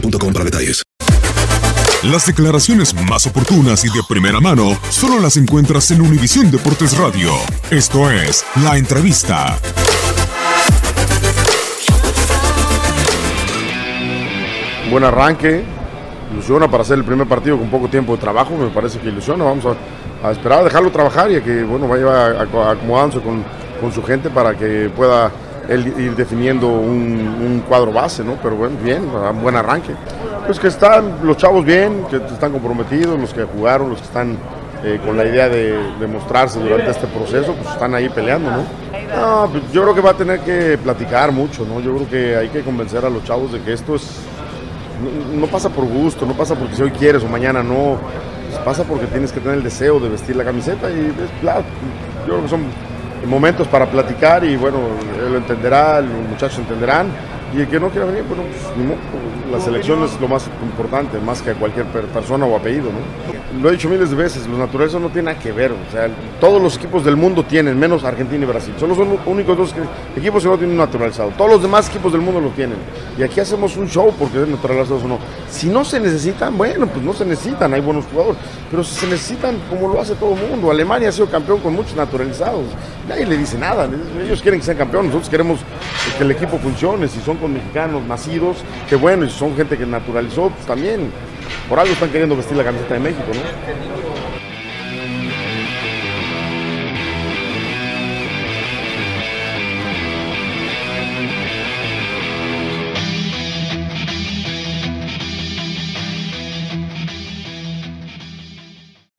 boostmobile.com para detalles. Las declaraciones más oportunas y de primera mano solo las encuentras en Univisión Deportes Radio. Esto es La Entrevista. Buen arranque, ilusiona para hacer el primer partido con poco tiempo de trabajo, me parece que ilusiona. Vamos a, esperar, a dejarlo trabajar y a que bueno, vaya aco- acomodándose con, con su gente para que pueda él ir definiendo un, un cuadro base, ¿no? Pero bueno, bien, un buen arranque. Pues que están los chavos bien, que están comprometidos, los que jugaron, los que están eh, con la idea de, de mostrarse durante este proceso, pues están ahí peleando, ¿no? No, pues yo creo que va a tener que platicar mucho, ¿no? Yo creo que hay que convencer a los chavos de que esto es no, no pasa por gusto, no pasa porque si hoy quieres o mañana no, pues pasa porque tienes que tener el deseo de vestir la camiseta y es, claro, yo creo que son momentos para platicar y bueno, él lo entenderá, los muchachos entenderán y el que no quiera venir, bueno, pues, modo, la selección es lo más importante, más que cualquier per- persona o apellido, ¿no? Lo he dicho miles de veces, los naturales no tienen nada que ver, o sea, todos los equipos del mundo tienen, menos Argentina y Brasil, solo son los únicos dos equipos que no tienen naturalizado, todos los demás equipos del mundo lo tienen, y aquí hacemos un show porque es naturalizados o no. Si no se necesitan, bueno, pues no se necesitan, hay buenos jugadores, pero si se necesitan, como lo hace todo el mundo, Alemania ha sido campeón con muchos naturalizados, nadie le dice nada, ellos quieren que sean campeones, nosotros queremos que el equipo funcione, si son con mexicanos nacidos, que bueno, y si son gente que naturalizó, pues también, por algo están queriendo vestir la camiseta de México, ¿no?